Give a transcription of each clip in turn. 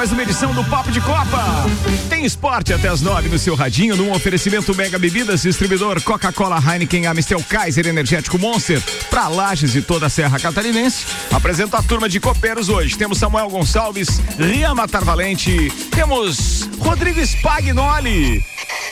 Mais uma edição do Papo de Copa. Tem esporte até as nove no seu radinho, num oferecimento Mega Bebidas, distribuidor Coca-Cola, Heineken, Amistel, Kaiser, Energético Monster, para Lages e toda a Serra Catarinense. Apresento a turma de copeiros hoje. Temos Samuel Gonçalves, Rian Matar Valente, temos Rodrigo Spagnoli.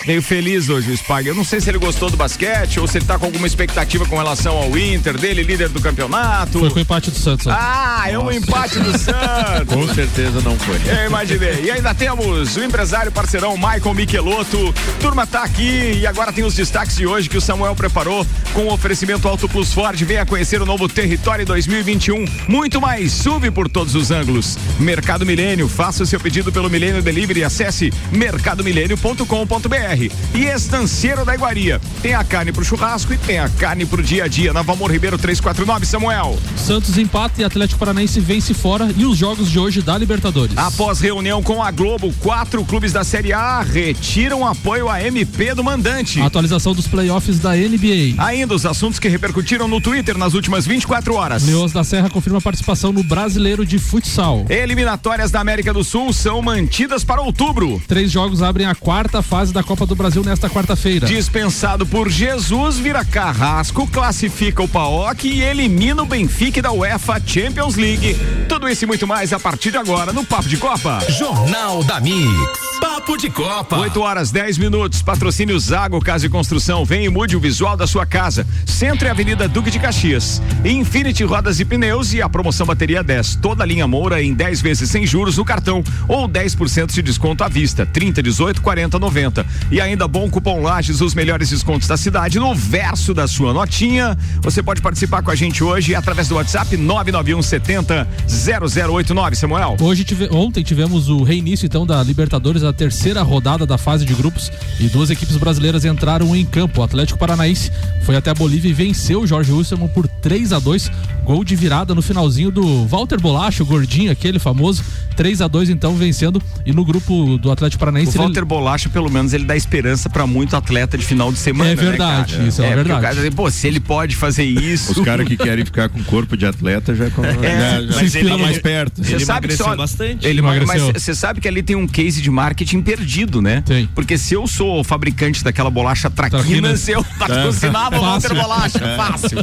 Meio feliz hoje o Spag. Eu não sei se ele gostou do basquete ou se ele tá com alguma expectativa com relação ao Inter, dele, líder do campeonato. Foi com o empate do Santos. Ah, é um empate do Santos. com certeza não foi. Eu imaginei. E ainda temos o empresário parceirão Michael Michelotto. Turma tá aqui e agora tem os destaques de hoje que o Samuel preparou com o oferecimento Auto Plus Ford. Venha conhecer o novo Território 2021. Muito mais sube por todos os ângulos. Mercado Milênio. Faça o seu pedido pelo Milênio Delivery. Acesse mercadomilênio.com.br. E Estanceiro da Iguaria. Tem a carne pro churrasco e tem a carne pro dia a dia. Na Valmor Ribeiro 349, Samuel. Santos empata e Atlético Paranaense vence fora e os jogos de hoje da Libertadores. Após reunião com a Globo, quatro clubes da Série A retiram apoio à MP do mandante. atualização dos playoffs da NBA. Ainda os assuntos que repercutiram no Twitter nas últimas 24 horas. Leões da Serra confirma participação no Brasileiro de Futsal. Eliminatórias da América do Sul são mantidas para outubro. Três jogos abrem a quarta fase da Copa do Brasil nesta quarta-feira. Dispensado por Jesus, vira Carrasco, classifica o Paok e elimina o Benfica da UEFA Champions League. Tudo isso e muito mais a partir de agora no Papo de Copa. Jornal da Mix. Papo de Copa. 8 horas 10 minutos. Patrocínio Zago Casa e Construção. Vem e mude o visual da sua casa. Centro e Avenida Duque de Caxias. Infinity Rodas e Pneus e a promoção bateria 10. Toda a linha Moura em 10 vezes sem juros no cartão ou 10% de desconto à vista. 30, 18, 40, 90. E ainda bom cupom Lages, os melhores descontos da cidade no verso da sua notinha. Você pode participar com a gente hoje através do WhatsApp 991 70 0089, Samuel. Hoje tive, ontem tivemos o reinício então da Libertadores, a terceira rodada da fase de grupos e duas equipes brasileiras entraram em campo. O Atlético Paranaense foi até a Bolívia e venceu o Jorge Wilson por 3 a 2 gol de virada no finalzinho do Walter Bolacho, o gordinho, aquele famoso, 3 a 2 então vencendo e no grupo do Atlético Paranaense. O Walter ele... Bolacho, pelo menos, ele dá esperança para muito atleta de final de semana. É né, verdade, né, isso é, é verdade. Cara, pô, se ele pode fazer isso. Os caras que querem ficar com corpo de atleta já, com... é, já, já mas ele, mais perto. Você sabe que só, bastante. Ele emagreceu. Mas você sabe que ali tem um case de marketing perdido, né? Tem. Porque se eu sou o fabricante daquela bolacha traquinas, eu patrocinava o Walter Bolacha. Fácil.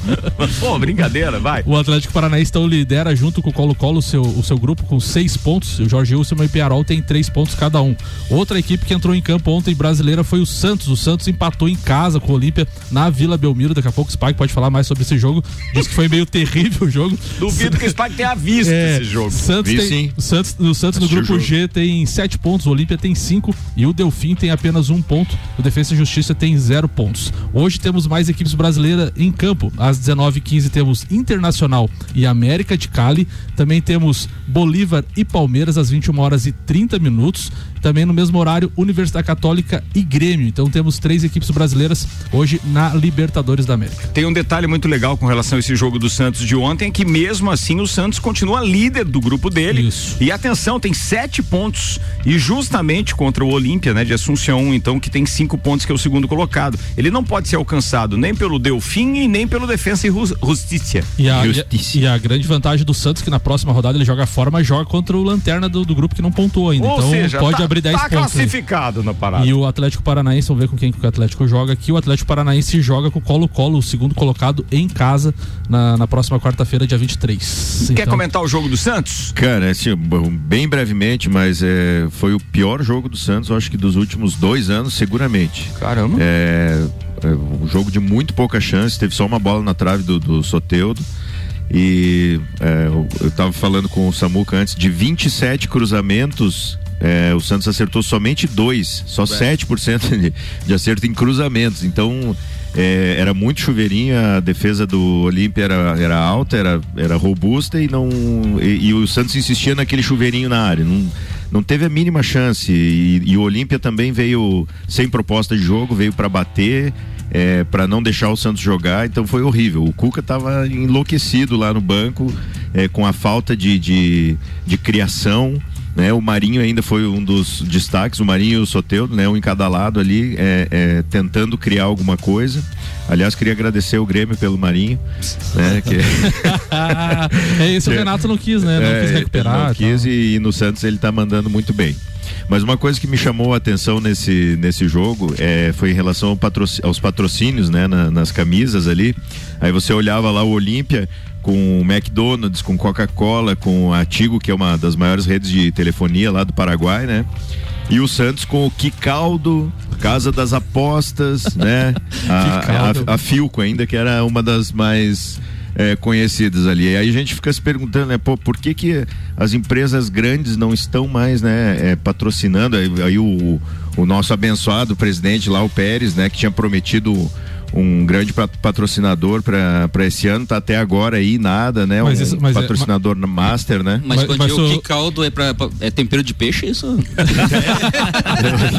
Pô, brincadeira, vai. O Atlético Paranaense então lidera junto com o Colo-Colo o seu, o seu grupo com seis pontos. O Jorge Wilson e o Piarol tem três pontos cada um. Outra equipe que entrou em campo ontem brasileira foi o Santos. O Santos empatou em casa com o Olímpia na Vila Belmiro. Daqui a pouco o Spike pode falar mais sobre esse jogo. Diz que foi meio terrível o jogo. Duvido que o Spike tenha visto é, esse jogo. Santos Vi, tem, sim. Santos, o Santos no grupo G tem sete pontos, o Olímpia tem cinco e o Delfim tem apenas um ponto. O Defesa e Justiça tem zero pontos. Hoje temos mais equipes brasileiras em campo. Às 19h15 temos Internacional e América de Cali. Também temos Bolívar e Palmeiras às 21 horas e 30 minutos. Também no mesmo horário, Universidade Católica e Grêmio. Então temos três equipes brasileiras hoje na Libertadores da América. Tem um detalhe muito legal com relação a esse jogo do Santos de ontem, que mesmo assim o Santos continua líder do grupo dele. Isso. E atenção, tem sete pontos. E justamente contra o Olímpia, né, de Assunção, então, que tem cinco pontos, que é o segundo colocado. Ele não pode ser alcançado nem pelo Delfim e nem pelo Defensa e Justiça. E a, Justiça. E a grande vantagem do Santos que na próxima rodada ele joga fora, mas joga contra o Lanterna do, do grupo que não pontuou ainda. Ou então seja, pode tá, abrir 10 tá pontos. classificado aí. na parada. E o Atlético Paranaense, vamos ver com quem que o Atlético joga aqui. O Atlético Paranaense joga com o Colo-Colo, o segundo colocado em casa na, na próxima quarta-feira, dia 23. Quer então... comentar o jogo do Santos? Cara, assim, bem brevemente, mas é, foi o pior jogo do Santos, eu acho que dos últimos dois anos, seguramente. Caramba. É, é um jogo de muito pouca chance, teve só uma bola na trave do, do Soteudo. E é, eu estava falando com o Samuca antes de 27 cruzamentos é, o Santos acertou somente dois, só Bem. 7% de, de acerto em cruzamentos. Então, é, era muito chuveirinho, a defesa do Olímpia era, era alta, era, era robusta e não. E, e, o Santos insistia naquele chuveirinho na área. Não, não teve a mínima chance. E, e o Olímpia também veio sem proposta de jogo, veio para bater. é, para não deixar o Santos jogar, então foi horrível. O Cuca estava enlouquecido lá no banco é, com a falta de, de, de criação. Né, o Marinho ainda foi um dos destaques, o Marinho e o Soteudo, né, um em cada lado ali, é, é, tentando criar alguma coisa. Aliás, queria agradecer o Grêmio pelo Marinho. Né, que... é isso, o Renato não quis, né? Não é, quis recuperar. Não quis e, e, no Santos ele está mandando muito bem. Mas uma coisa que me chamou a atenção nesse, nesse jogo é, foi em relação ao patrocínio, aos patrocínios, né, na, nas camisas ali. Aí você olhava lá o Olímpia com o McDonald's, com Coca-Cola, com a Tigo, que é uma das maiores redes de telefonia lá do Paraguai, né? E o Santos com o Quicaldo, Casa das Apostas, né? A, a, a, Filco ainda, que era uma das mais é, conhecidas ali. E aí a gente fica se perguntando, né, pô, por que que as empresas grandes não estão mais, né, é, patrocinando? Aí, aí o, o nosso abençoado presidente lá, o Pérez, né, que tinha prometido um grande patrocinador para esse ano, tá até agora aí nada, né? Mas um isso, mas é, patrocinador é, master, né? Mas, mas, mas o que caldo é para é tempero de peixe isso?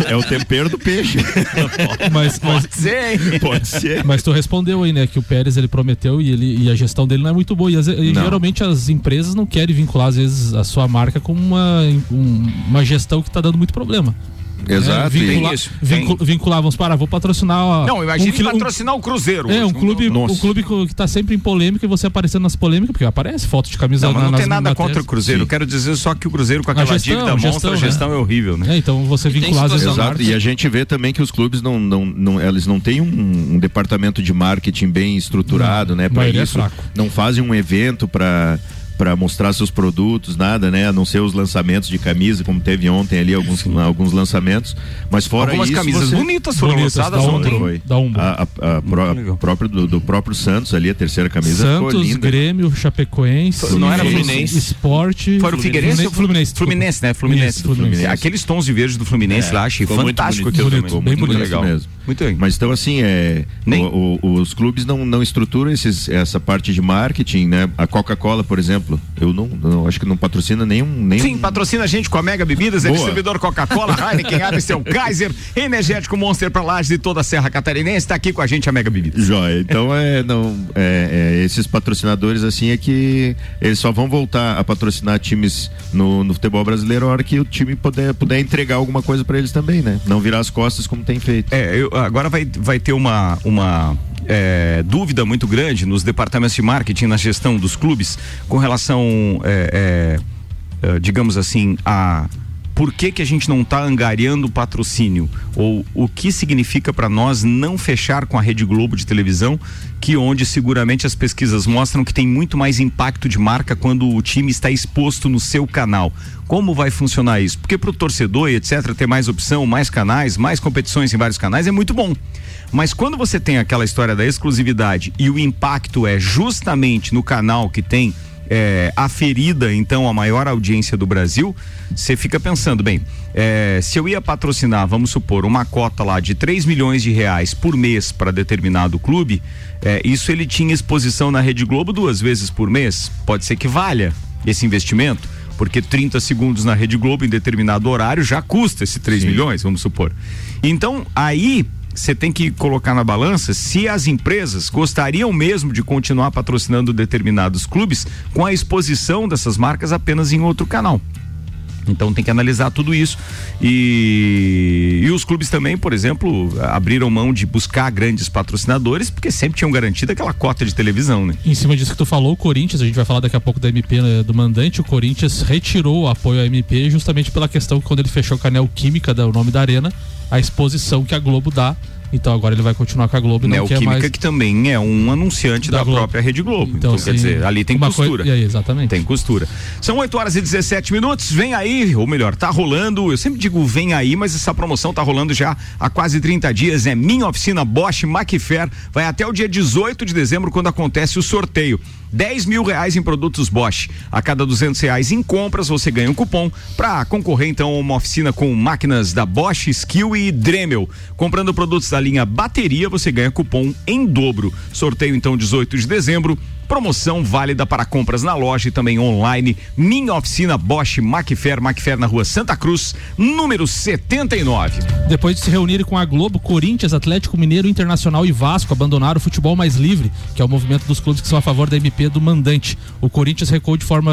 é, é, o tempero do peixe. mas, pode ser, pode ser. Mas tu respondeu aí, né, que o Pérez ele prometeu e ele e a gestão dele não é muito boa e, as, e geralmente as empresas não querem vincular às vezes a sua marca com uma um, uma gestão que está dando muito problema. Exato. É, vincula, isso, vincul, vincular, vamos para, vou patrocinar. Não, imagine um, patrocinar o Cruzeiro. É, um clube, um clube que está sempre em polêmica e você aparecendo nas polêmicas, porque aparece foto de camisa Não, mas não tem nada contra o Cruzeiro. Eu quero dizer só que o Cruzeiro com aquela gestão, dívida gestão, monstra, a gestão né? é horrível, né? É, então você vincular as Exato. E a gente vê também que os clubes não, não, não eles não têm um, um departamento de marketing bem estruturado, não, né? Para é isso, é não fazem um evento para para mostrar seus produtos, nada, né? A não ser os lançamentos de camisa, como teve ontem ali alguns, alguns lançamentos. Mas fora Algumas isso. camisas você... bonitas foram bonitas, lançadas ontem. Foi. Da um. A, a, a, pro, próprio, do, do, próprio Santos ali, a terceira camisa Santos, ficou linda. Grêmio, Chapecoense. Não era Fluminense. Esporte. Foi o Figueirense Fluminense, Fluminense, Fluminense, né? Fluminense. Fluminense. Aqueles tons de verde do Fluminense é, lá, achei fantástico aquilo bonito. Bem muito legal. Mesmo. Muito bem. Mas então, assim, é, Nem... o, o, os clubes não, não estruturam esses, essa parte de marketing, né? A Coca-Cola, por exemplo, eu não, não, acho que não patrocina nenhum. nenhum... Sim, patrocina a gente com a Mega Bebidas, é distribuidor Coca-Cola, Heineken, Amstel, Kaiser, Energético Monster para Lages e toda a Serra Catarinense. Está aqui com a gente a Mega Bebidas. Joia. Então, é, não, é, é, esses patrocinadores, assim, é que eles só vão voltar a patrocinar times no, no futebol brasileiro a hora que o time puder, puder entregar alguma coisa para eles também, né? Não virar as costas como tem feito. É, eu, agora vai, vai ter uma, uma é, dúvida muito grande nos departamentos de marketing, na gestão dos clubes, com relação, é, é, é digamos assim, a por que, que a gente não está angariando patrocínio? Ou o que significa para nós não fechar com a Rede Globo de televisão, que onde seguramente as pesquisas mostram que tem muito mais impacto de marca quando o time está exposto no seu canal. Como vai funcionar isso? Porque para o torcedor e etc., ter mais opção, mais canais, mais competições em vários canais é muito bom. Mas quando você tem aquela história da exclusividade e o impacto é justamente no canal que tem é, aferida então a maior audiência do Brasil, você fica pensando, bem, é, se eu ia patrocinar, vamos supor, uma cota lá de 3 milhões de reais por mês para determinado clube, é, isso ele tinha exposição na Rede Globo duas vezes por mês? Pode ser que valha esse investimento? Porque 30 segundos na Rede Globo em determinado horário já custa esse 3 Sim. milhões, vamos supor. Então, aí você tem que colocar na balança se as empresas gostariam mesmo de continuar patrocinando determinados clubes com a exposição dessas marcas apenas em outro canal. Então tem que analisar tudo isso. E, e os clubes também, por exemplo, abriram mão de buscar grandes patrocinadores, porque sempre tinham garantido aquela cota de televisão, né? Em cima disso que tu falou, o Corinthians, a gente vai falar daqui a pouco da MP né, do mandante, o Corinthians retirou o apoio à MP justamente pela questão que quando ele fechou o canal Química, o nome da arena, a exposição que a Globo dá então agora ele vai continuar com a Globo não Neoquímica, quer mais... que também é um anunciante da, da própria Rede Globo. Então, então quer dizer, ali tem costura. Coisa... exatamente. Tem costura. São 8 horas e 17 minutos. Vem aí, ou melhor, tá rolando. Eu sempre digo vem aí, mas essa promoção tá rolando já há quase 30 dias. É minha oficina Bosch Macfair. Vai até o dia 18 de dezembro, quando acontece o sorteio. 10 mil reais em produtos Bosch. A cada 200 reais em compras, você ganha um cupom para concorrer então a uma oficina com máquinas da Bosch, Skill e Dremel. Comprando produtos da linha bateria, você ganha cupom em dobro. Sorteio então 18 de dezembro Promoção válida para compras na loja e também online. Minha oficina Bosch Macfer, Macfer na rua Santa Cruz, número 79. Depois de se reunirem com a Globo, Corinthians, Atlético Mineiro, Internacional e Vasco abandonaram o futebol mais livre, que é o movimento dos clubes que são a favor da MP do mandante. O Corinthians recuou de forma,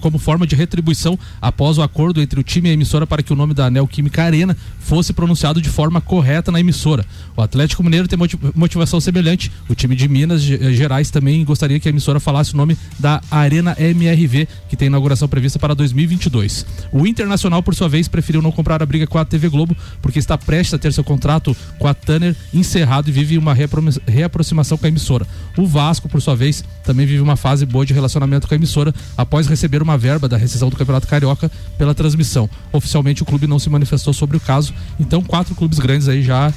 como forma de retribuição após o acordo entre o time e a emissora para que o nome da Neoquímica Arena fosse pronunciado de forma correta na emissora. O Atlético Mineiro tem motivação semelhante. O time de Minas Gerais também gostaria que a emissora falasse o nome da Arena MRV, que tem inauguração prevista para 2022. O Internacional, por sua vez, preferiu não comprar a briga com a TV Globo, porque está prestes a ter seu contrato com a Tanner encerrado e vive uma reaproximação com a emissora. O Vasco, por sua vez, também vive uma fase boa de relacionamento com a emissora após receber uma verba da rescisão do Campeonato Carioca pela transmissão. Oficialmente, o clube não se manifestou sobre o caso, então quatro clubes grandes aí já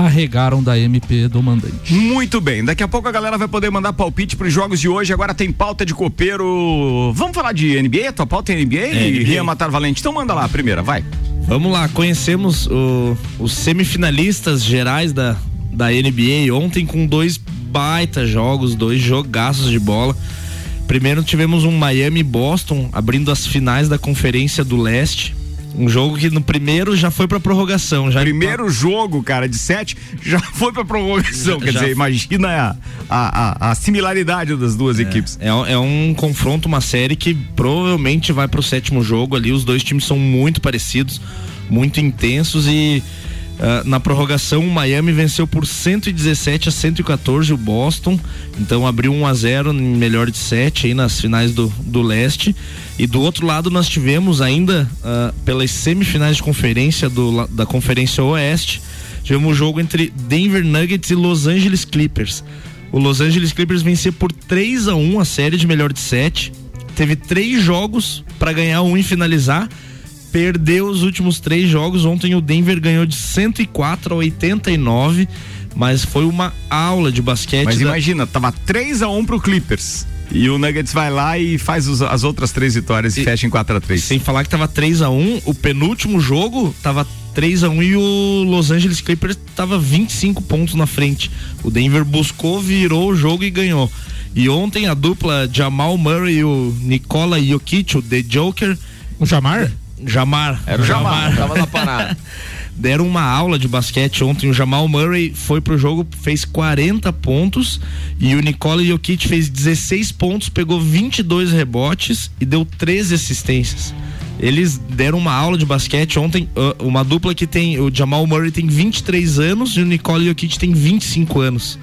arregaram da MP do mandante. Muito bem, daqui a pouco a galera vai poder mandar palpite para os jogos de hoje. Agora tem pauta de copeiro. Vamos falar de NBA? Tua pauta é NBA? É, NBA. Ria Matar Valente. Então manda lá a primeira, vai. Vamos lá, conhecemos o, os semifinalistas gerais da, da NBA ontem com dois baita jogos, dois jogaços de bola. Primeiro tivemos um Miami Boston abrindo as finais da Conferência do Leste. Um jogo que no primeiro já foi pra prorrogação. Já primeiro jogo, cara, de sete, já foi pra prorrogação. Já, Quer já dizer, imagina a, a, a, a, similaridade das duas é, equipes. É, é, um confronto, uma série que provavelmente vai pro sétimo jogo ali. Os dois times são muito parecidos, muito intensos e Uh, na prorrogação, o Miami venceu por 117 a 114 o Boston, então abriu 1 a 0 em melhor de 7 aí nas finais do, do leste. E do outro lado nós tivemos ainda uh, pelas semifinais de conferência do, da Conferência Oeste, tivemos um jogo entre Denver Nuggets e Los Angeles Clippers. O Los Angeles Clippers venceu por 3 a 1 a série de melhor de 7. Teve três jogos para ganhar um e finalizar perdeu os últimos três jogos. Ontem o Denver ganhou de 104 a 89, mas foi uma aula de basquete. Mas da... imagina, tava 3 a 1 pro Clippers. E o Nuggets vai lá e faz os, as outras três vitórias e, e fecha em 4 a 3 Sem falar que tava 3 a 1 o penúltimo jogo tava 3 a 1 e o Los Angeles Clippers tava 25 pontos na frente. O Denver buscou, virou o jogo e ganhou. E ontem a dupla Jamal Murray e o Nikola Jokic, o The Joker. O Jamar? Jamar. Era o Jamar, Jamar. tava na parada. Deram uma aula de basquete ontem. O Jamal Murray foi pro jogo, fez 40 pontos e o Nikola Jokic fez 16 pontos, pegou 22 rebotes e deu 13 assistências. Eles deram uma aula de basquete ontem, uma dupla que tem, o Jamal Murray tem 23 anos e o Nikola Jokic tem 25 anos.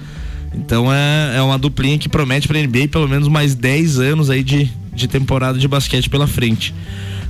Então é, é uma duplinha que promete para NBA pelo menos mais 10 anos aí de, de temporada de basquete pela frente.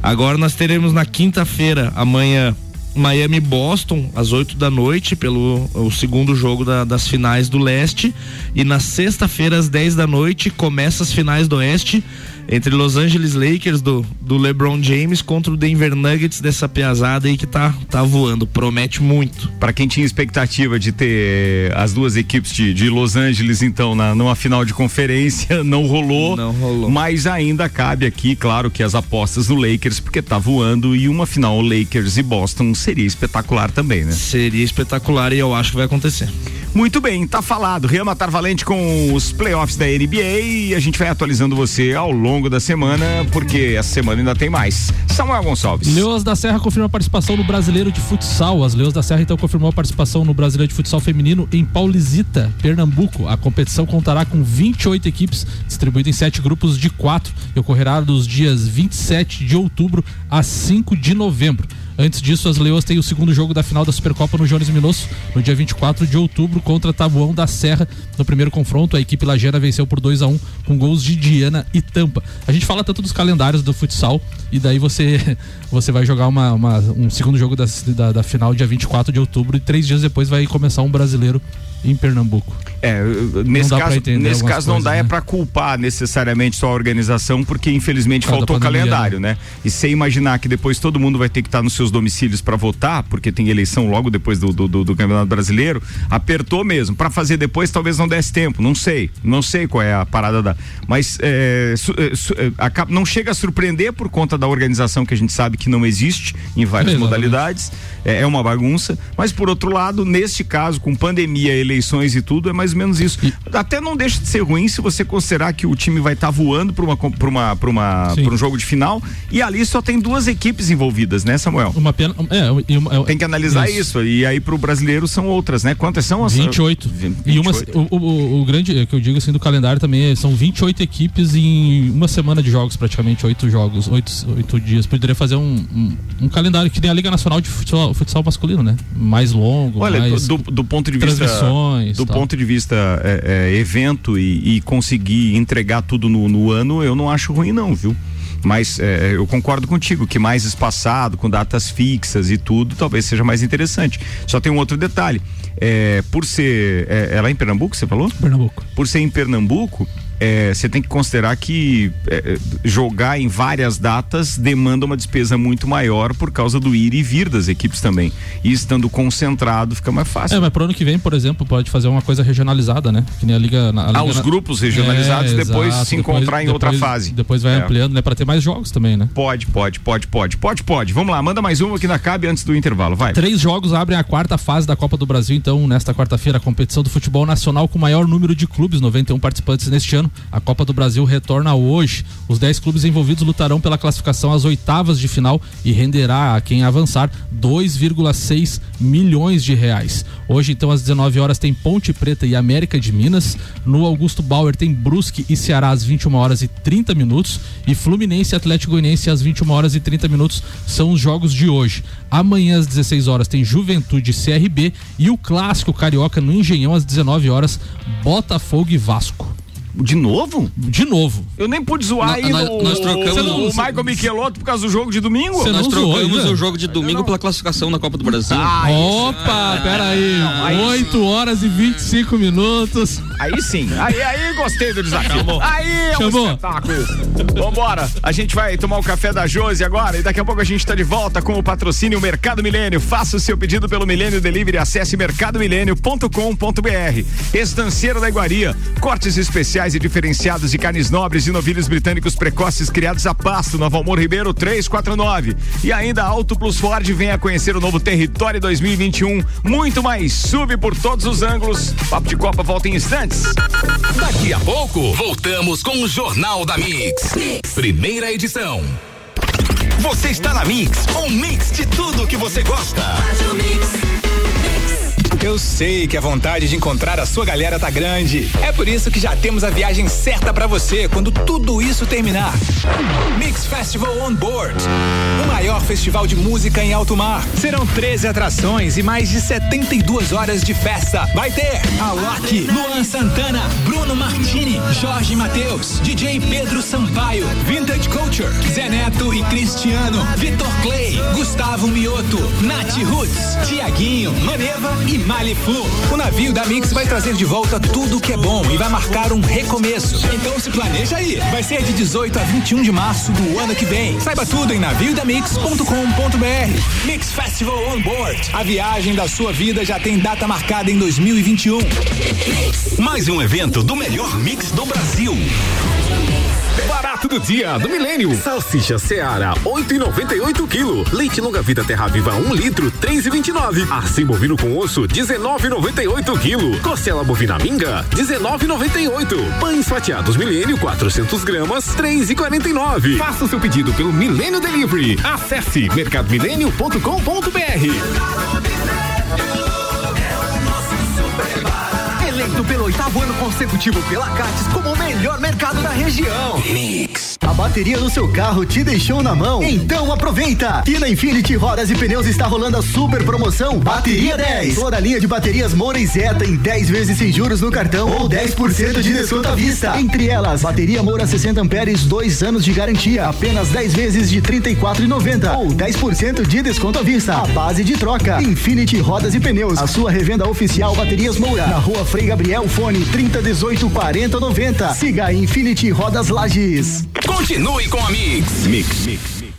Agora nós teremos na quinta-feira, amanhã, Miami Boston, às 8 da noite, pelo o segundo jogo da, das finais do leste. E na sexta-feira, às 10 da noite, começa as finais do oeste entre Los Angeles Lakers do, do LeBron James contra o Denver Nuggets dessa piazada aí que tá, tá voando. Promete muito. Para quem tinha expectativa de ter as duas equipes de, de Los Angeles, então, na, numa final de conferência, não rolou. Não rolou. Mas ainda cabe aqui, claro, que as apostas no Lakers, porque tá voando e uma final Lakers e Boston seria espetacular também, né? Seria espetacular e eu acho que vai acontecer. Muito bem, tá falado. Rian Matar Valente com os playoffs da NBA e a gente vai atualizando você ao longo da semana, porque essa semana ainda tem mais. Samuel Gonçalves. Leões da Serra confirma a participação no Brasileiro de Futsal. As Leões da Serra então confirmou a participação no Brasileiro de Futsal Feminino em Paulizita, Pernambuco. A competição contará com 28 equipes, distribuídas em sete grupos de quatro e ocorrerá dos dias 27 de outubro a 5 de novembro. Antes disso, as Leões têm o segundo jogo da final da Supercopa no Jones Minosso, no dia 24 de outubro, contra Tabuão da Serra. No primeiro confronto, a equipe lajana venceu por 2 a 1 com gols de Diana e Tampa. A gente fala tanto dos calendários do futsal, e daí você, você vai jogar uma, uma um segundo jogo da, da, da final, dia 24 de outubro, e três dias depois vai começar um brasileiro em Pernambuco. É, nesse caso, nesse caso não dá é né? é para culpar necessariamente só a organização, porque infelizmente faltou calendário, né? né? E sem imaginar que depois todo mundo vai ter que estar nos seus domicílios para votar, porque tem eleição logo depois do, do, do, do Campeonato Brasileiro, apertou mesmo. Para fazer depois talvez não desse tempo, não sei, não sei qual é a parada da. Mas é, su, é, su, é, não chega a surpreender por conta da organização que a gente sabe que não existe em várias modalidades, é, é uma bagunça. Mas por outro lado, neste caso, com pandemia, ele eleições e tudo, é mais ou menos isso. E... Até não deixa de ser ruim se você considerar que o time vai estar tá voando para uma para uma para uma pra um jogo de final e ali só tem duas equipes envolvidas, né, Samuel? Uma pena, é, uma, é, tem que analisar isso. isso. e aí para o brasileiro são outras, né? Quantas são as 28. 28. E uma o, o, o, grande é que eu digo assim do calendário também é, são 28 equipes em uma semana de jogos, praticamente oito jogos, oito, oito dias. Poderia fazer um, um, um calendário que nem a Liga Nacional de futsal, futsal masculino, né? Mais longo, Olha, mais do, do ponto de vista do tal. ponto de vista é, é, evento e, e, conseguir entregar tudo no, no ano, eu não acho ruim não, viu? Mas é, eu concordo contigo que mais espaçado, com datas fixas e tudo, talvez seja mais interessante. Só tem um outro detalhe. É, por ser. É, é lá em Pernambuco, você falou? Pernambuco. Por ser em Pernambuco, é, você tem que considerar que é, jogar em várias datas demanda uma despesa muito maior por causa do ir e vir das equipes também. E estando concentrado fica mais fácil. É, mas pro ano que vem, por exemplo, pode fazer uma coisa regionalizada, né? Que nem a Liga. A Liga ah, os grupos regionalizados é, depois exato, se encontrar depois, em outra depois, fase. Depois vai é. ampliando, né? Pra ter mais jogos também, né? Pode, pode, pode, pode, pode, pode. Vamos lá, manda mais uma que na cabe antes do intervalo, vai. Três jogos abrem a quarta fase da Copa do Brasil, então, nesta quarta-feira, a competição do futebol nacional com maior número de clubes, 91 participantes neste ano. A Copa do Brasil Brasil retorna hoje. Os 10 clubes envolvidos lutarão pela classificação às oitavas de final e renderá a quem avançar 2,6 milhões de reais. Hoje, então, às 19 horas, tem Ponte Preta e América de Minas. No Augusto Bauer tem Brusque e Ceará às 21 horas e 30 minutos. E Fluminense e Atlético Goianiense às 21 horas e 30 minutos são os jogos de hoje. Amanhã às 16 horas tem Juventude e CRB e o clássico carioca no Engenhão às 19 horas, Botafogo e Vasco. De novo? De novo. Eu nem pude zoar aí nós, no, nós trocamos o, o Michael Michelotto por causa do jogo de domingo? Você nós trocamos zoou, o jogo de domingo pela classificação da Copa do Brasil. Ah, Opa, peraí. Não, 8 horas e 25 minutos. Aí sim. Aí, aí gostei do desafio. Chamou. Aí é um Chamou. espetáculo. Vambora. A gente vai tomar o café da Josi agora e daqui a pouco a gente tá de volta com o patrocínio Mercado Milênio. Faça o seu pedido pelo Milênio Delivery. Acesse mercadomilênio.com.br. Estanceiro da Iguaria. Cortes especiais especiais e diferenciados de carnes nobres e novilhos britânicos precoces criados a pasto, Nova Amor Ribeiro 349. E ainda Auto Plus Ford venha conhecer o novo Território 2021. Muito mais sub por todos os ângulos. Papo de Copa volta em instantes. Daqui a pouco, voltamos com o Jornal da mix. Primeira edição. Você está na Mix, um mix de tudo que você gosta. Eu sei que a vontade de encontrar a sua galera tá grande. É por isso que já temos a viagem certa para você quando tudo isso terminar. Mix Festival On Board. O maior festival de música em alto mar. Serão 13 atrações e mais de 72 horas de festa. Vai ter Alok, Luan Santana, Bruno Martini, Jorge Mateus, DJ Pedro Sampaio, Vintage Culture, Zé Neto e Cristiano, Vitor Clay, Gustavo Mioto, Nath Roots, Tiaguinho, Maneva e Maliflu. O navio da Mix vai trazer de volta tudo que é bom e vai marcar um recomeço. Então se planeja aí. Vai ser de 18 a 21 de março do ano que vem. Saiba tudo em naviodamix.com.br. Mix Festival on Board. A viagem da sua vida já tem data marcada em 2021. Mais um evento do melhor mix do Brasil. Barato do dia do milênio. Salsicha Seara, 8,98 quilo. Leite longa vida Terra Viva, 1 um litro, 3,29. Assim bovino com osso, 19,98 quilo. Costela bovina minga, 19,98. Pães fatiados milênio, 400 gramas, 3,49. Faça o seu pedido pelo Milênio Delivery. Acesse mercadomilênio.com.br. eleito pelo oitavo ano consecutivo pela Cates como o melhor mercado da região. Mix. A bateria do seu carro te deixou na mão? Então aproveita! E na Infinity Rodas e Pneus está rolando a super promoção Bateria 10. Toda a linha de baterias Moura e Zeta em 10 vezes sem juros no cartão ou 10% de desconto à vista. Entre elas, bateria Moura 60 amperes, 2 anos de garantia, apenas 10 vezes de 34,90 ou 10% de desconto à vista. A base de troca. Infinity Rodas e Pneus, a sua revenda oficial Baterias Moura, na Rua Frei Gabriel, fone 3018 4090. Siga Infinity Rodas Lages. Continue com a Mix. Mix, Mix.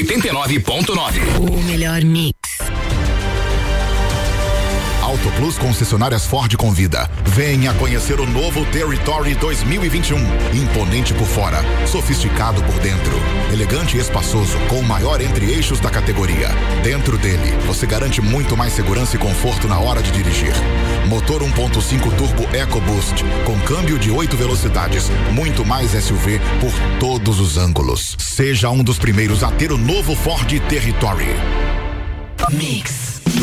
89.9. O melhor mix. Auto Plus concessionárias Ford convida. Venha conhecer o novo Territory 2021. Imponente por fora, sofisticado por dentro. Elegante e espaçoso, com o maior entre-eixos da categoria. Dentro dele, você garante muito mais segurança e conforto na hora de dirigir. Motor 1.5 turbo EcoBoost, com câmbio de 8 velocidades, muito mais SUV por todos os ângulos. Seja um dos primeiros a ter o novo Ford Territory. Mix.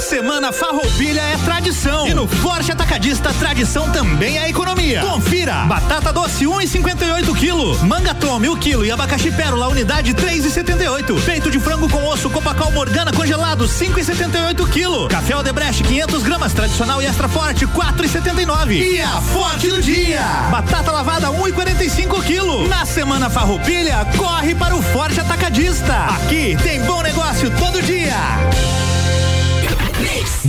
Semana Farroupilha é tradição. E no Forte Atacadista, tradição também é economia. Confira. Batata doce 1,58 kg. Manga tome o quilo e abacaxi pérola unidade 3,78. Peito de frango com osso Copacal Morgana congelado 5,78 kg. Café Odebrecht 500 gramas tradicional e extra forte 4,79. E a forte do dia. Batata lavada 1,45 kg. Na semana Farroupilha, corre para o Forte Atacadista. Aqui tem bom negócio todo dia.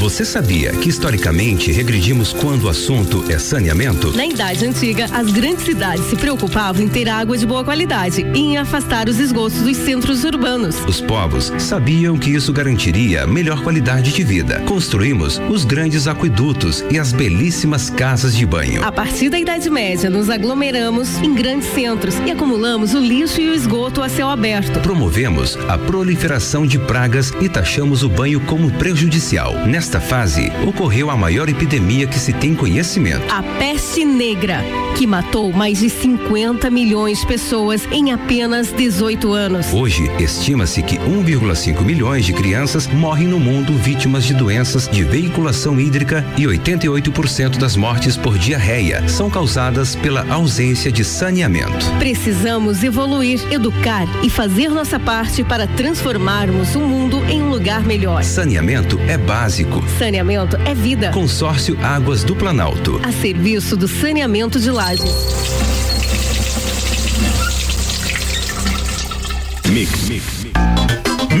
Você sabia que historicamente regredimos quando o assunto é saneamento? Na Idade Antiga, as grandes cidades se preocupavam em ter água de boa qualidade e em afastar os esgotos dos centros urbanos. Os povos sabiam que isso garantiria melhor qualidade de vida. Construímos os grandes aquedutos e as belíssimas casas de banho. A partir da Idade Média, nos aglomeramos em grandes centros e acumulamos o lixo e o esgoto a céu aberto. Promovemos a proliferação de pragas e taxamos o banho como prejudicial. Nesta fase, ocorreu a maior epidemia que se tem conhecimento. A peste negra, que matou mais de 50 milhões de pessoas em apenas 18 anos. Hoje, estima-se que 1,5 milhões de crianças morrem no mundo vítimas de doenças de veiculação hídrica e 88% das mortes por diarreia são causadas pela ausência de saneamento. Precisamos evoluir, educar e fazer nossa parte para transformarmos o mundo em um lugar melhor. Saneamento é básico. Saneamento é vida. Consórcio Águas do Planalto. A serviço do saneamento de lajes. Mix, mix.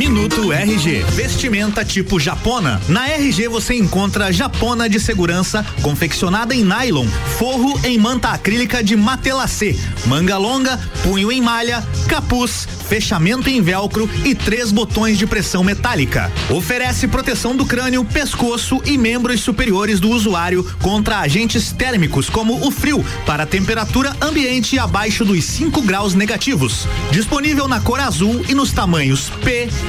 Minuto RG. Vestimenta tipo japona. Na RG você encontra japona de segurança confeccionada em nylon, forro em manta acrílica de matelacê, manga longa, punho em malha, capuz, fechamento em velcro e três botões de pressão metálica. Oferece proteção do crânio, pescoço e membros superiores do usuário contra agentes térmicos como o frio para temperatura ambiente abaixo dos 5 graus negativos. Disponível na cor azul e nos tamanhos P,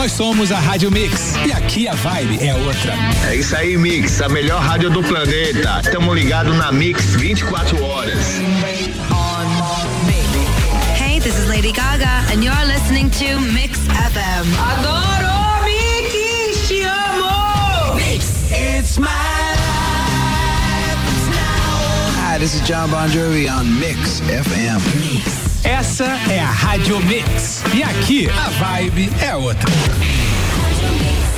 Nós somos a Rádio Mix e aqui a vibe é outra. É isso aí, Mix, a melhor rádio do planeta. Estamos ligados na Mix 24 horas. Hey, this is Lady Gaga, and you're listening to Mix FM. Adoro Mix, te amo. Mix. It's my Hi, this is John Bon Jovi on Mix FM. Essa é a Rádio Mix e aqui a vibe é outra.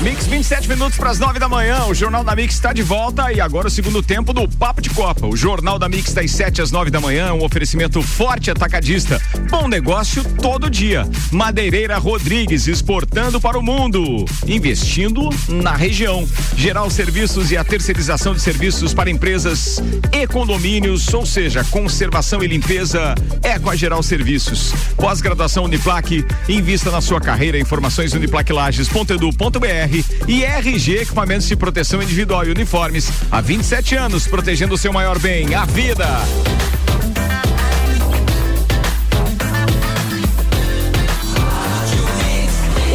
Mix 27 minutos para as 9 da manhã. O Jornal da Mix está de volta e agora o segundo tempo do Papo de Copa. O Jornal da Mix das 7 às 9 da manhã, um oferecimento forte atacadista. Bom negócio todo dia. Madeireira Rodrigues exportando para o mundo, investindo na região. Geral Serviços e a terceirização de serviços para empresas e condomínios, ou seja, conservação e limpeza é com a Geral Serviços. Pós-graduação Uniplaque, invista na sua carreira. Informações uniplaquilages.edu.br e RG Equipamentos de Proteção Individual e Uniformes. Há 27 anos, protegendo o seu maior bem, a vida.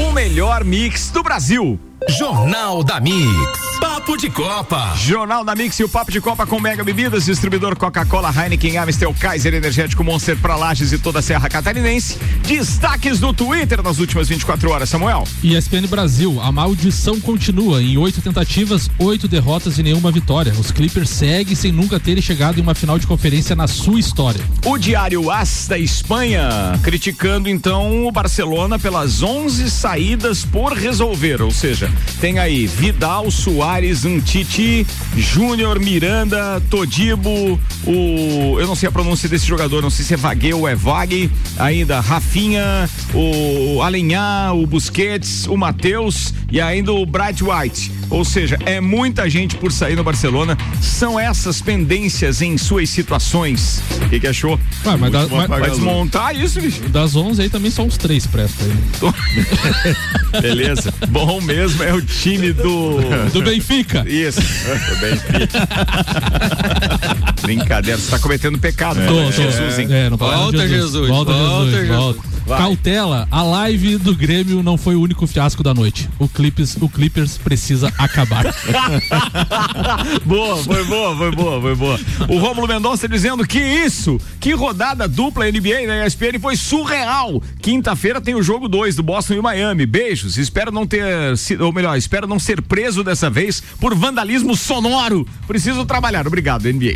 O melhor mix do Brasil. Jornal da Mix. Papo de Copa. Jornal da Mix e o Papo de Copa com Mega Bebidas, distribuidor Coca-Cola, Heineken, Amstel, Kaiser, Energético Monster para Lages e toda a Serra Catarinense. Destaques no Twitter nas últimas 24 horas, Samuel. ESPN Brasil, a maldição continua. Em oito tentativas, oito derrotas e nenhuma vitória. Os Clippers seguem sem nunca terem chegado em uma final de conferência na sua história. O Diário As da Espanha, criticando então o Barcelona pelas 11 saídas por resolver, ou seja, tem aí Vidal, Soares, Antiti, Júnior, Miranda, Todibo, o. Eu não sei a pronúncia desse jogador, não sei se é Vague ou é Vague, ainda Rafinha, o Alenhar, o Busquets, o Matheus e ainda o Bright White. Ou seja, é muita gente por sair no Barcelona. São essas pendências em suas situações. O que, que achou? Ué, mas da- mas- vai desmontar isso, bicho. Das 11 aí também só uns três presta aí. Beleza. Bom mesmo é o time do. Do Benfica. Isso. Do Benfica. Brincadeira, você tá cometendo pecado. Tô, né? tô. Jesus, hein? É, não fala Volta, de Jesus. Volta, Jesus. Volta. Vai. Cautela, a live do Grêmio não foi o único fiasco da noite. O Clippers, o Clippers precisa acabar. boa, foi boa, foi boa, foi boa. O Rômulo Mendonça dizendo que isso, que rodada dupla NBA na ESPN foi surreal. Quinta-feira tem o jogo 2 do Boston e Miami. Beijos. Espero não ter sido, ou melhor, espero não ser preso dessa vez por vandalismo sonoro. Preciso trabalhar. Obrigado, NBA.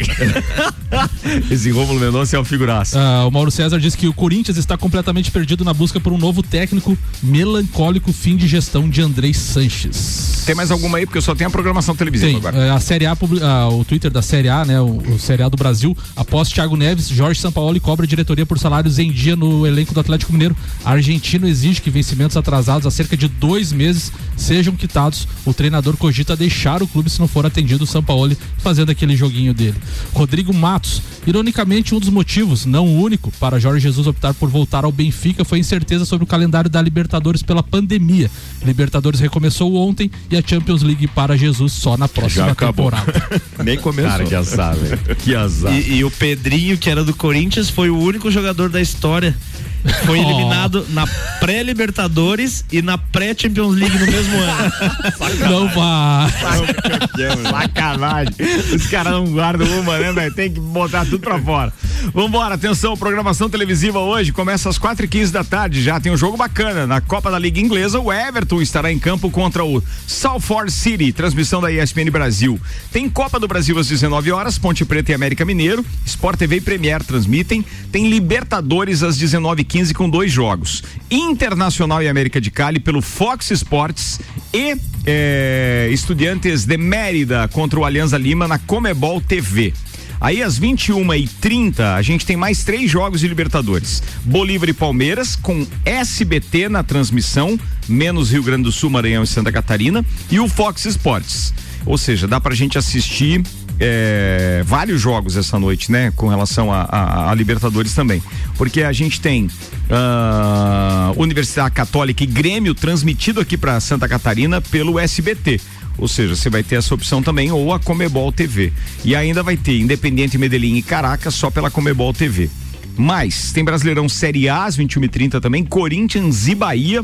Esse Rômulo Mendonça é um figuraço. Ah, o Mauro César diz que o Corinthians está completamente perdido na busca por um novo técnico. Melancólico fim de gestão de Andrei Sanches. Tem mais alguma aí? Porque eu só tenho a programação televisiva Tem, agora. é, a Série A, ah, o Twitter da Série A, né, o, o Série A do Brasil, após Thiago Neves, Jorge Sampaoli cobra diretoria por salários em dia no elenco do Atlético Mineiro. Argentino exige que vencimentos atrasados há cerca de dois meses sejam quitados. O treinador cogita deixar o clube se não for atendido o Sampaoli fazendo aquele joguinho dele. Rodrigo Matos, ironicamente um dos motivos, não o único, para Jorge Jesus optar por voltar ao Benfica foi a incerteza sobre o calendário da Libertadores pela pandemia. Libertadores recomeçou ontem e a Champions League para Jesus só na próxima Já acabou. temporada. Nem começou. Cara, que azar, velho. Que azar. E, e o Pedrinho, que era do Corinthians, foi o único jogador da história. Foi Oh. eliminado na pré-Libertadores e na pré-Champions League no mesmo ano. Não vá. Sacanagem. Os caras não guardam uma, né, velho? Tem que botar tudo pra fora. Vambora, atenção, programação televisiva hoje começa às 4 e 15 da tarde. Já tem um jogo bacana. Na Copa da Liga Inglesa, o Everton estará em campo contra o Salford City, transmissão da ESPN Brasil. Tem Copa do Brasil às 19 horas, Ponte Preta e América Mineiro. Sport TV e Premier transmitem. Tem Libertadores às 19h15 com dois jogos. Internacional e América de Cali pelo Fox Sports e eh, Estudiantes de Mérida contra o Alianza Lima na Comebol TV. Aí às 21h30 a gente tem mais três jogos de Libertadores: Bolívar e Palmeiras, com SBT na transmissão, menos Rio Grande do Sul, Maranhão e Santa Catarina, e o Fox Sports. Ou seja, dá pra gente assistir é, vários jogos essa noite, né? Com relação a, a, a Libertadores também. Porque a gente tem uh, Universidade Católica e Grêmio transmitido aqui para Santa Catarina pelo SBT. Ou seja, você vai ter essa opção também, ou a Comebol TV. E ainda vai ter Independente Medellín e Caracas só pela Comebol TV. Mas tem Brasileirão Série A às 21 h 30 também, Corinthians e Bahia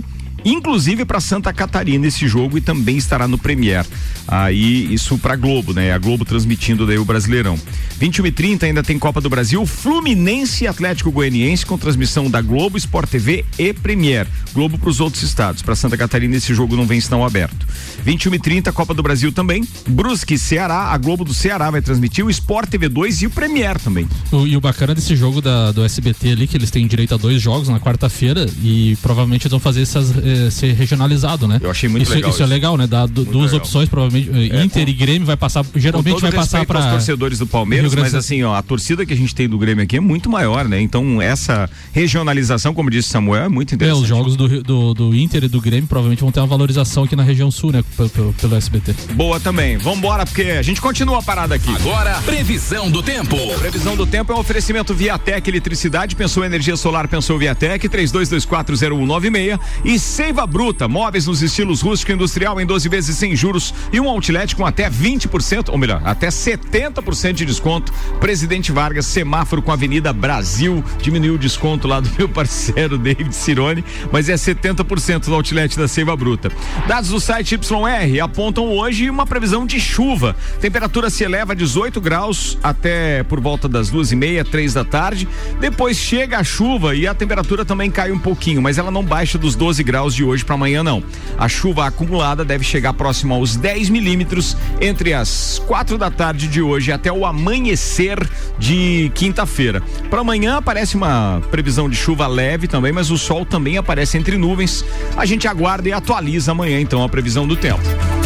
inclusive para Santa Catarina esse jogo e também estará no Premier. Aí isso para Globo, né? A Globo transmitindo daí o Brasileirão. 21 e 30 ainda tem Copa do Brasil, Fluminense e Atlético Goianiense com transmissão da Globo, Sport TV e Premier. Globo para os outros estados. Para Santa Catarina esse jogo não vem sinal aberto. 21 e 30 Copa do Brasil também. Brusque Ceará, a Globo do Ceará vai transmitir o Sport TV 2 e o Premier também. O, e o bacana desse jogo da, do SBT ali, que eles têm direito a dois jogos na quarta-feira e provavelmente eles vão fazer essas, eh, ser regionalizado, né? Eu achei muito isso, legal. Isso, é legal, né? Dá du- duas legal. opções, provavelmente. eh, É, Inter com- e Grêmio vai passar. Geralmente vai passar para aos torcedores do Palmeiras, mas assim, ó, a torcida que a gente tem do Grêmio aqui é muito maior, né? Então essa regionalização, como disse Samuel, é muito É, interessante. os jogos do, do, do Inter e do Grêmio provavelmente vão ter uma valorização aqui na região sul, né? Pelo, pelo, pelo SBT. Boa também. Vambora, porque a gente continua a parada aqui. Agora, previsão do tempo. Previsão do tempo é um oferecimento Viatec Eletricidade, pensou energia solar, pensou Viatec, 32240196 e Seiva Bruta, móveis nos estilos rústico e industrial em 12 vezes sem juros e um outlet com até 20%, ou melhor, até 70% de desconto. Presidente Vargas, semáforo com Avenida Brasil, diminuiu o desconto lá do meu parceiro David Cirone, mas é 70% no outlet da Seiva Bruta. Dados do site YR apontam hoje uma previsão de chuva. Temperatura se eleva a 18 graus até por volta das duas e meia, três da tarde. Depois chega a chuva e a temperatura também cai um pouquinho, mas ela não baixa dos 12 graus de hoje para amanhã, não. A chuva acumulada deve chegar próximo aos 10 milímetros entre as quatro da tarde de hoje até o amanhecer de quinta-feira. Para amanhã aparece uma previsão de chuva leve também, mas o sol também aparece entre nuvens. A gente aguarda e atualiza amanhã então a previsão do tempo.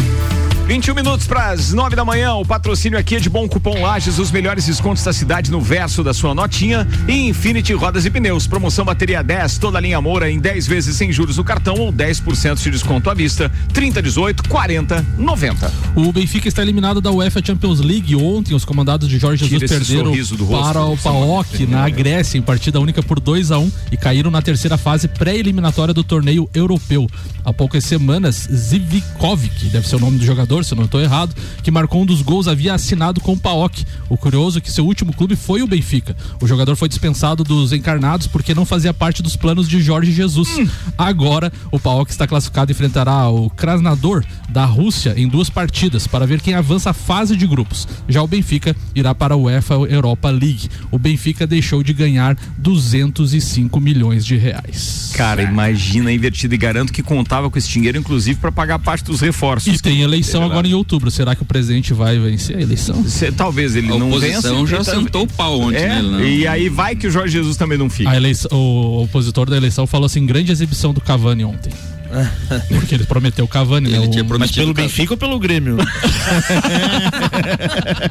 21 minutos para as 9 da manhã. O patrocínio aqui é de Bom Cupom Lages, os melhores descontos da cidade no verso da sua notinha. E Infinity Rodas e Pneus. Promoção bateria 10, toda a linha Moura em 10 vezes sem juros no cartão ou 10% de desconto à vista. 30, 18, 40, 90. O Benfica está eliminado da UEFA Champions League. Ontem, os comandados de Jorge Jesus perderam para o. PAOK na Grécia, em partida única por 2 a 1 e caíram na terceira fase pré-eliminatória do torneio europeu. Há poucas semanas, Zivikovic, deve ser o nome do jogador, se eu não estou errado, que marcou um dos gols, havia assinado com o PAOK. O curioso é que seu último clube foi o Benfica. O jogador foi dispensado dos encarnados porque não fazia parte dos planos de Jorge Jesus. Agora, o PAOK está classificado e enfrentará o Krasnodar da Rússia em duas partidas para ver quem avança a fase de grupos. Já o Benfica irá para a UEFA Europa League. O Benfica deixou de ganhar 205 milhões de reais. Cara, imagina invertido e garanto que contava com esse dinheiro, inclusive, para pagar parte dos reforços. E tem eleição agora em outubro. Será que o presidente vai vencer a eleição? Cê- talvez ele A não oposição vença. já então- sentou o pau ontem É, nele, né? E aí vai que o Jorge Jesus também não fica. A eleição, o opositor da eleição falou assim: grande exibição do Cavani ontem. Porque ele prometeu o Cavani, né? Ele O- tinha Mas prometido pelo o Cavani. Benfica ou pelo Grêmio?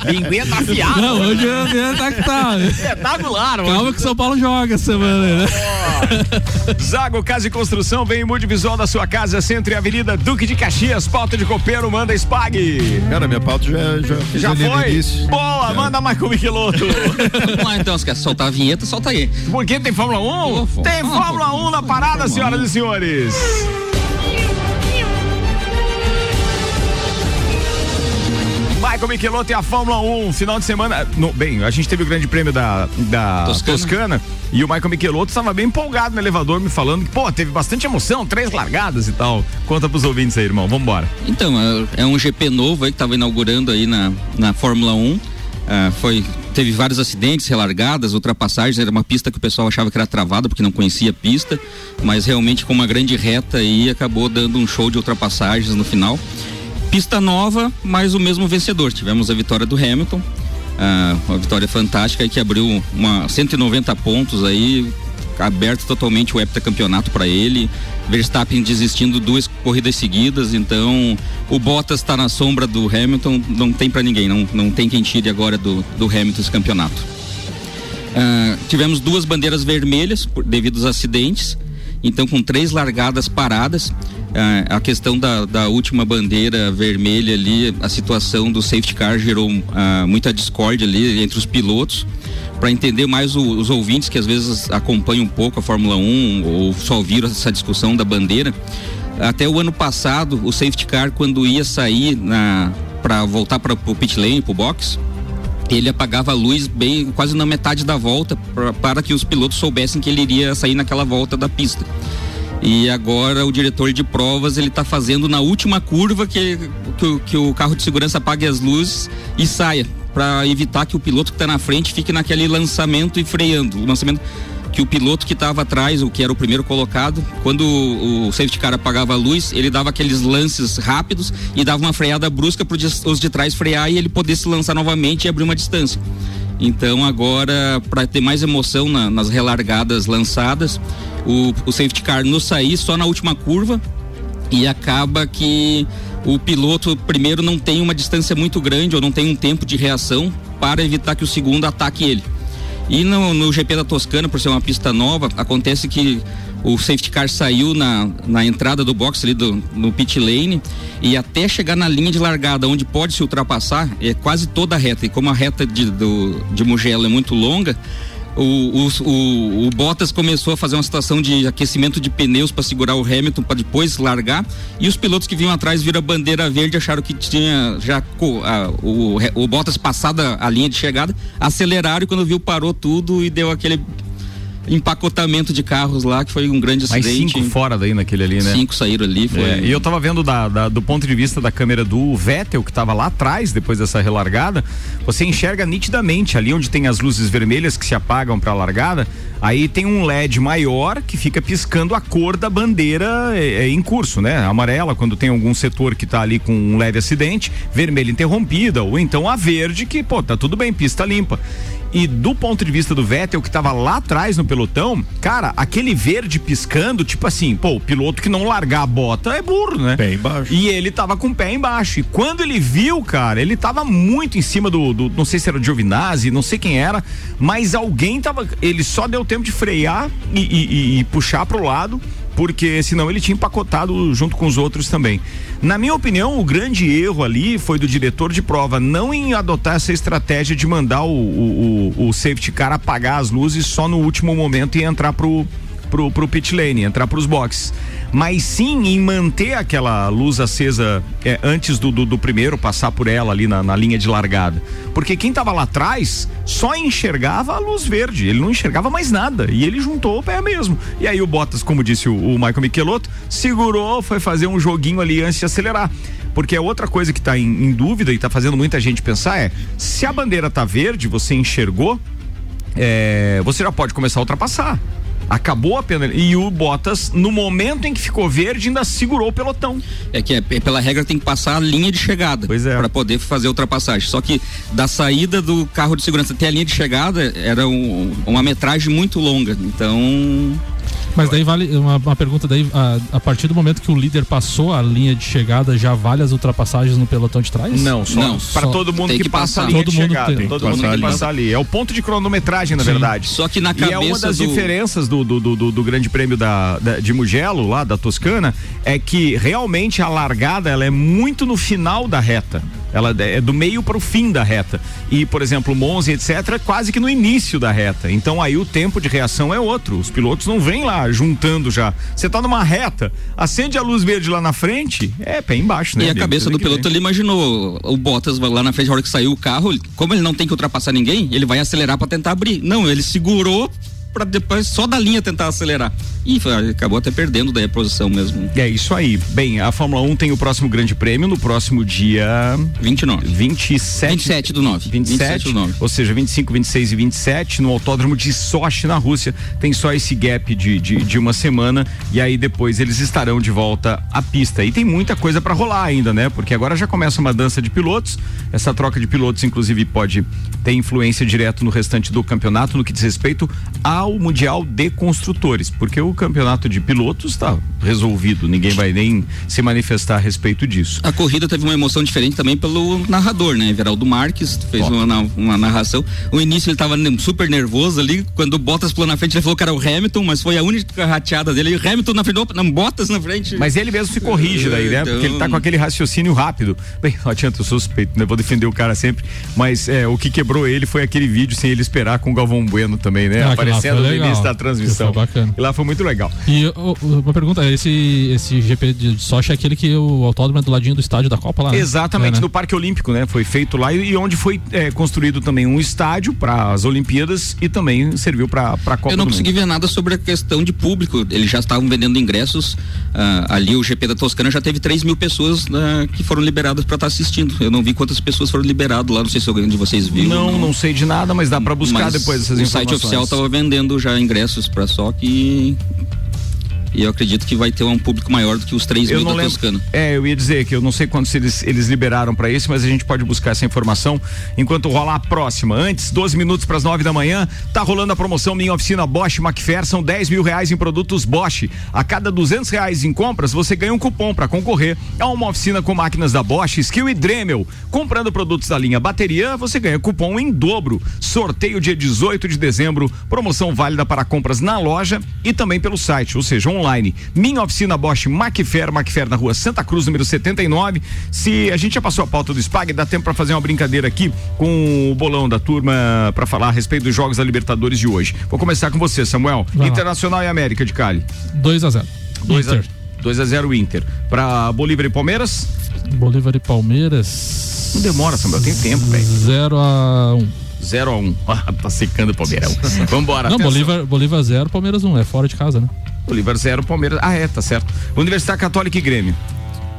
Linguinha tá afiada. Não, hoje é tá que tá. Espetacular, mano. Calma que o São Paulo joga essa semana, né? Zago Casa e Construção vem em mude visual da sua casa, Centro e Avenida Duque de Caxias, pauta de copeiro, manda Spag. Cara, minha pauta já, já Já foi? Boa, manda Michael Michelotto. Vamos lá então, se quer soltar a vinheta, solta aí. Por que tem Fórmula 1? Pô, Tem Fórmula Fórmula 1 na parada, senhoras e senhores. Michael Michelotto e a Fórmula 1, final de semana. no- bem, a gente teve o grande prêmio da, da Toscana. Toscana. e o Michael Michelotto estava bem empolgado no elevador, me falando que, pô, teve bastante emoção, três largadas e tal. Conta pros ouvintes aí, irmão, vambora. Então, é- é um GP novo aí que estava inaugurando aí na, na Fórmula 1. Ah, foi, teve vários acidentes, relargadas, ultrapassagens. Era uma pista que o pessoal achava que era travada porque não conhecia a pista, mas realmente com uma grande reta aí acabou dando um show de ultrapassagens no final. Pista nova, mas o mesmo vencedor. Tivemos a vitória do Hamilton, ah, uma vitória fantástica que abriu uma 190 pontos aí. aberto totalmente o heptacampeonato para ele. Verstappen desistindo duas corridas seguidas, então o Bottas está na sombra do Hamilton, não tem para ninguém, não, não tem quem tire agora do, do Hamilton esse campeonato. Uh, tivemos duas bandeiras vermelhas por, devido aos acidentes, então com três largadas paradas. Uh, a questão da, da, última bandeira vermelha ali, a situação do safety car gerou uh, muita discórdia ali entre os pilotos. Para entender mais o, os ouvintes que às vezes acompanham um pouco a Fórmula 1 ou só viram essa discussão da bandeira, até o ano passado, o safety car, quando ia sair para voltar para o pit lane, para o box, ele apagava a luz bem quase na metade da volta pra, para que os pilotos soubessem que ele iria sair naquela volta da pista. E agora o diretor de provas ele está fazendo na última curva que, que, que, o carro de segurança apague as luzes e saia para evitar que o piloto que está na frente fique naquele lançamento e freando. O lançamento que o piloto que estava atrás, o que era o primeiro colocado, quando o, o safety car apagava a luz, ele dava aqueles lances rápidos e dava uma freada brusca para os de trás frear e ele poder se lançar novamente e abrir uma distância. Então agora, para ter mais emoção na, nas relargadas lançadas, o, o safety car no sair só na última curva e acaba que o piloto primeiro não tem uma distância muito grande ou não tem um tempo de reação para evitar que o segundo ataque ele. E no, no GP da Toscana, por ser uma pista nova, acontece que o safety car saiu na, na entrada do box ali do, no pit lane e até chegar na linha de largada onde pode se ultrapassar é quase toda a reta. E como a reta de, do, de Mugello é muito longa o, o, o, o, Bottas começou a fazer uma situação de aquecimento de pneus para segurar o Hamilton para depois largar. E os pilotos que vinham atrás viram a bandeira verde acharam que tinha já a, o, o Bottas passada a linha de chegada aceleraram e quando viu parou tudo e deu aquele empacotamento de carros lá, que foi um grande Mais acidente. cinco fora daí naquele ali, né? Cinco saíram ali. Foi... É, e eu tava vendo da, da, do ponto de vista da câmera do Vettel, que tava lá atrás, depois dessa relargada, você enxerga nitidamente ali onde tem as luzes vermelhas que se apagam para a largada, aí tem um LED maior que fica piscando a cor da bandeira é, é, em curso, né? Amarela, quando tem algum setor que tá ali com um leve acidente, vermelha interrompida, ou então a verde que, pô, tá tudo bem, pista limpa. E do ponto de vista do Vettel, que tava lá atrás no pelotão, cara, aquele verde piscando, tipo assim, pô, o piloto que não largar a bota é burro, né? Pé embaixo. E ele tava com o pé embaixo. E quando ele viu, cara, ele tava muito em cima do, do não sei se era o Giovinazzi, não sei quem era, mas alguém tava, ele só deu tempo de frear e, e, e, e puxar pro lado porque senão ele tinha empacotado junto com os outros também. Na minha opinião, o grande erro ali foi do diretor de prova não em adotar essa estratégia de mandar o, o, o, o safety car apagar as luzes só no último momento e entrar pro, pro, pro pit lane, entrar pros boxes mas sim em manter aquela luz acesa é, antes do, do, do, primeiro passar por ela ali na, na linha de largada. Porque quem estava lá atrás só enxergava a luz verde, ele não enxergava mais nada. E ele juntou o pé mesmo. E aí o Bottas, como disse o, o Michael Michelotto, segurou, foi fazer um joguinho ali antes de acelerar. Porque é outra coisa que está em, em, dúvida e está fazendo muita gente pensar é: se a bandeira tá verde, você enxergou, é, você já pode começar a ultrapassar. Acabou a pena. E o Bottas, no momento em que ficou verde, ainda segurou o pelotão. É que é, pela regra tem que passar a linha de chegada. Pois é. Para poder fazer a ultrapassagem. Só que da saída do carro de segurança até a linha de chegada era um, uma metragem muito longa. Então mas daí vale uma, uma pergunta daí, a, a, partir do momento que o líder passou a linha de chegada, já vale as ultrapassagens no pelotão de trás? Não, só não, para todo mundo que, que passa a linha todo de mundo chegada. Tem, todo mundo que passar ali. É o ponto de cronometragem, na Sim. verdade. Só que na cabeça E é uma das do... diferenças do, do, do, do, grande prêmio da, da, de Mugello, lá da Toscana, é que realmente a largada ela é muito no final da reta. Ela é do meio para o fim da reta. E, por exemplo, Monza, etc., quase que no início da reta. Então aí o tempo de reação é outro. Os pilotos não vêm lá juntando já. Você tá numa reta, acende a luz verde lá na frente, é pé embaixo, né? E a cabeça do piloto ele imaginou o Bottas lá na frente, a hora que saiu o carro, como ele não tem que ultrapassar ninguém, ele vai acelerar para tentar abrir. Não, ele segurou para depois só da linha tentar acelerar. E acabou até perdendo daí a posição mesmo. É isso aí. Bem, a Fórmula 1 tem o próximo Grande Prêmio no próximo dia 29. 27. 27 do 9. 27, 27 do 9. Ou seja, 25, 26 e 27 no Autódromo de Sochi na Rússia. Tem só esse gap de, de, de uma semana e aí depois eles estarão de volta à pista. E tem muita coisa para rolar ainda, né? Porque agora já começa uma dança de pilotos. Essa troca de pilotos, inclusive, pode ter influência direto no restante do campeonato no que diz respeito a para o Mundial de Construtores, porque o campeonato de pilotos está resolvido, ninguém vai nem se manifestar a respeito disso. A corrida teve uma emoção diferente também pelo narrador, né? Everaldo Marques fez uma, uma, narração. O início ele estava super nervoso ali, quando o Bottas pulou na frente, ele falou que era o Hamilton, mas foi a única rateada dele. E o Hamilton na frente, não, Bottas na frente. Mas ele mesmo se corrige daí, né? Então... Porque ele tá com aquele raciocínio rápido. Bem, não adianta, eu suspeito, né? Vou defender o cara sempre, mas é, o que quebrou ele foi aquele vídeo sem ele esperar com o Galvão Bueno também, né? Ah, Aparecendo no início da transmissão. foi bacana. E lá foi muito legal. E uma pergunta, esse, esse GP de Sochi é aquele que o autódromo é do ladinho do estádio da Copa lá, né? Exatamente, É, né? no Parque Olímpico, né? Foi feito lá e, e onde foi é, construído também um estádio para as Olimpíadas e também serviu para a Copa Eu não do consegui Mundo. ver nada sobre a questão de público. Eles já estavam vendendo ingressos. ah, ali o GP da Toscana já teve 3 mil pessoas ah, que foram liberadas para estar assistindo. Eu não vi quantas pessoas foram liberadas lá. Não sei se alguém de vocês viu. Não, não sei de nada, mas dá para buscar Mas depois essas o informações. site oficial estava vendendo já ingressos para só que e eu acredito que vai ter um público maior do que os 3 Eu mil não da lembro. Toscana. É, eu ia dizer que eu não sei quantos eles, eles liberaram para esse, mas a gente pode buscar essa informação enquanto rolar a próxima. Antes, 12 minutos para as 9 da manhã, tá rolando a promoção Minha Oficina Bosch são 10 mil reais em produtos Bosch. A cada 200 reais em compras, você ganha um cupom para concorrer a uma oficina com máquinas da Bosch, Skill e Dremel. Comprando produtos da linha bateria, você ganha cupom em dobro. Sorteio dia 18 de dezembro, promoção válida para compras na loja e também pelo site, ou seja, online. Minha oficina Bosch Macfair, Macfair na rua Santa Cruz, número 79. Se a gente já passou a pauta do SPAG, dá tempo para fazer uma brincadeira aqui com o bolão da turma para falar a respeito dos jogos da Libertadores de hoje. Vou começar com você, Samuel. Vai lá. Internacional e América de Cali. 2 a 0 2 a, Inter. 2 a 0 Inter. Para Bolívar e Palmeiras? Bolívar e Palmeiras. Não demora, Samuel, tem tempo, velho. 0 a 1 0 a 1 Ah, tá secando o Palmeirão. Vambora. Não, atenção. Bolívar, Bolívar 0, Palmeiras 1, é fora de casa, né? Bolívar 0, Palmeiras. Ah, é, tá certo. Universidade Católica e Grêmio.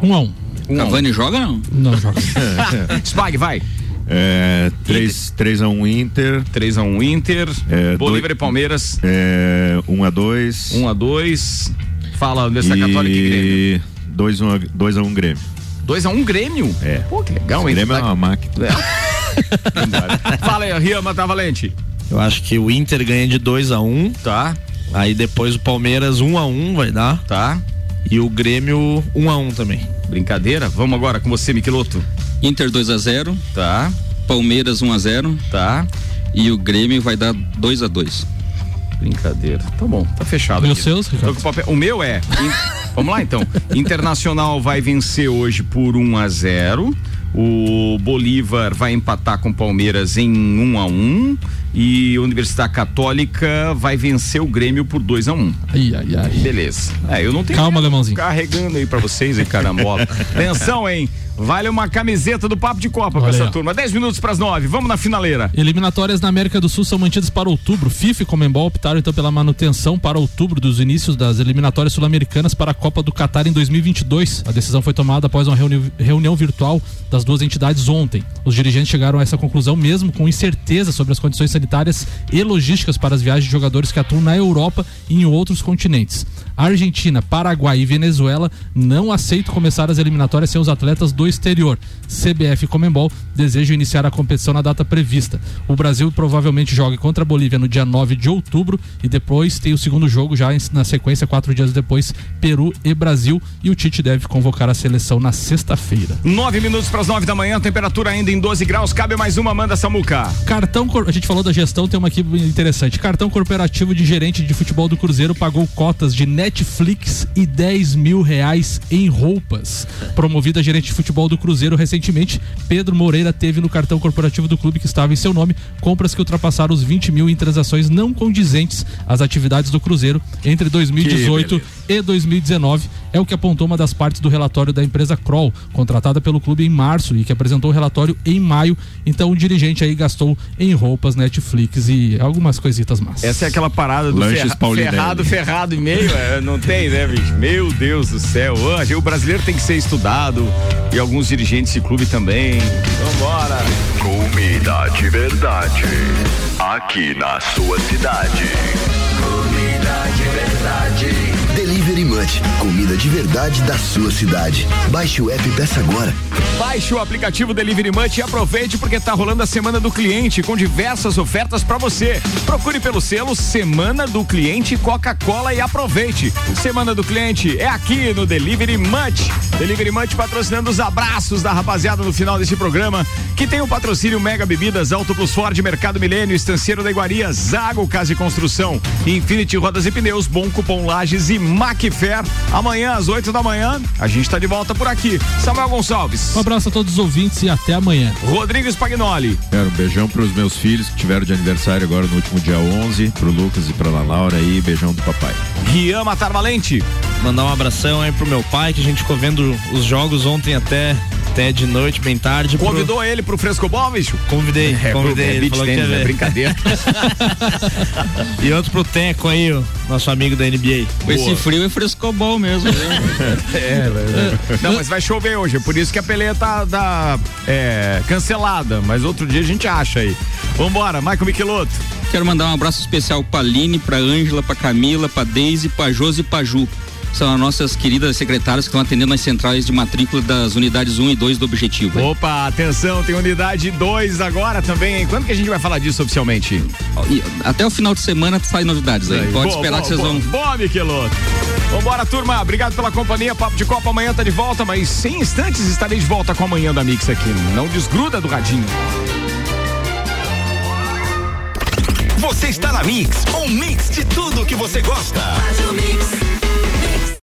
1 a 1 Um a um. Cavani joga não? Não joga. Spag, vai. É, 3x1 Inter. 3x1 Inter. É, Bolívar dois- e Palmeiras. É, 1x2. 1x2. Fala, Universidade Católica e Grêmio. E 2x1 Grêmio. 2x1 Grêmio? É. Pô, que legal, Esse hein? Grêmio é uma máquina. Vambora. Fala aí, Riama, tá valente. Eu acho que o Inter ganha de 2 a 1 um, Tá, Aí depois o Palmeiras 1 um a 1 um vai dar. tá. E o Grêmio 1 um a 1 um também. Brincadeira. Vamos agora com você, Miqueloto. Inter 2 a 0 Tá, Palmeiras 1 a 0 tá. e o Grêmio vai dar 2 a 2 Brincadeira. Tá bom, tá fechado. E os seus, o meu é. Vamos lá então. Internacional vai vencer hoje por 1 a 0. O Bolívar vai empatar com o Palmeiras em 1 a 1 e Universidade Católica vai vencer o Grêmio por 2 a 1. Ai, ai, ai. Beleza. É, eu não tenho Calma, Alemãozinho. carregando aí pra vocês, hein, carambola. Atenção, hein? Vale uma camiseta do Papo de Copa com Olha essa aí, turma. 10 minutos pras 9. Vamos na finaleira. Eliminatórias na América do Sul são mantidas para outubro. FIFA e Comembol optaram então pela manutenção para outubro dos inícios das eliminatórias sul-americanas para a Copa do Catar em 2022. A decisão foi tomada após uma reuni- reunião virtual das duas entidades ontem. Os dirigentes chegaram a essa conclusão mesmo com incerteza sobre as condições sanitárias e logísticas para as viagens de jogadores que atuam na Europa e em outros continentes. Argentina, Paraguai e Venezuela não aceitam começar as eliminatórias sem os atletas do exterior. CBF e Comembol desejam iniciar a competição na data prevista. O Brasil provavelmente joga contra a Bolívia no dia 9 de outubro e depois tem o segundo jogo já na sequência, quatro dias depois, Peru e Brasil. E o Tite deve convocar a seleção na sexta-feira. 9 minutos pras 9 da manhã, temperatura ainda em 12 graus. Cabe mais uma, manda Samuca. Cartão, a gente falou da gestão, tem uma aqui interessante. Cartão corporativo de gerente de futebol do Cruzeiro pagou cotas de Netflix e 10 mil reais em roupas. Promovida a gerente de futebol do Cruzeiro recentemente, Pedro Moreira teve no cartão corporativo do clube que estava em seu nome compras que ultrapassaram os 20 mil em transações não condizentes às atividades do Cruzeiro entre 2018 e 2019. É o que apontou uma das partes do relatório da empresa Kroll, contratada pelo clube em março e que apresentou o relatório em maio. Então o dirigente aí gastou em roupas, Netflix e algumas coisitas massas. Essa é aquela parada do Lanches ferra- Paulinelli. ferrado, ferrado e meio. é, não tem, né, bicho? Meu Deus do céu. O brasileiro tem que ser estudado e alguns dirigentes de clube também. Vambora. Comida de verdade. Aqui na sua cidade. Munch, comida de verdade da sua cidade. Baixe o app e peça agora. Baixe o aplicativo Delivery Munch e aproveite porque tá rolando a semana do cliente com diversas ofertas para você. Procure pelo selo Semana do Cliente Coca-Cola e aproveite. Semana do Cliente é aqui no Delivery Munch. Delivery Munch patrocinando os abraços da rapaziada no final desse programa, que tem o patrocínio Mega Bebidas, Auto Plus Ford, Mercado Milênio, Estanceiro da Iguaria, Zago Casa e Construção, Infinity Rodas e Pneus, Bom Cupom Lages e Macfair. Amanhã às 8 da manhã, a gente tá de volta por aqui. Samuel Gonçalves. Um abraço a todos os ouvintes e até amanhã. Rodrigo Spagnoli. Quero um beijão pros meus filhos que tiveram de aniversário agora no último dia 11, pro Lucas e pra Ana Laura aí, beijão do papai. Rian Matar Valente. Mandar um abração aí pro meu pai, que a gente ficou vendo os jogos ontem até, até de noite, bem tarde. pro- Convidou ele pro Frescobol, bicho? Convidei, É, convidei. é ele falou que tênis, ia é brincadeira. e outro pro Teco aí, o nosso amigo da NBA. Com esse frio é frescobol mesmo. né? É, Não, mas vai chover hoje, por isso que a peleia tá, tá, é, cancelada, mas outro dia a gente acha aí. Vambora, Michael Michelotto. Quero mandar um abraço especial pra Aline, pra Ângela, pra Camila, pra Deise, pra Josi e pra Ju. São as nossas queridas secretárias que estão atendendo as centrais de matrícula das unidades 1 e 2 do Objetivo. hein? Opa, atenção, tem unidade 2 agora também, hein? Quando que a gente vai falar disso oficialmente? Até o final de semana sai novidades aí. Pode Boa, esperar boa, que vocês boa. vão. Boa, Michelotto. Vambora, turma. Obrigado pela companhia. Papo de Copa amanhã tá de volta, mas sem instantes estarei de volta com a manhã da Mix aqui. Não desgruda do radinho. Você está na Mix, um mix de tudo que você gosta. Faz o mix.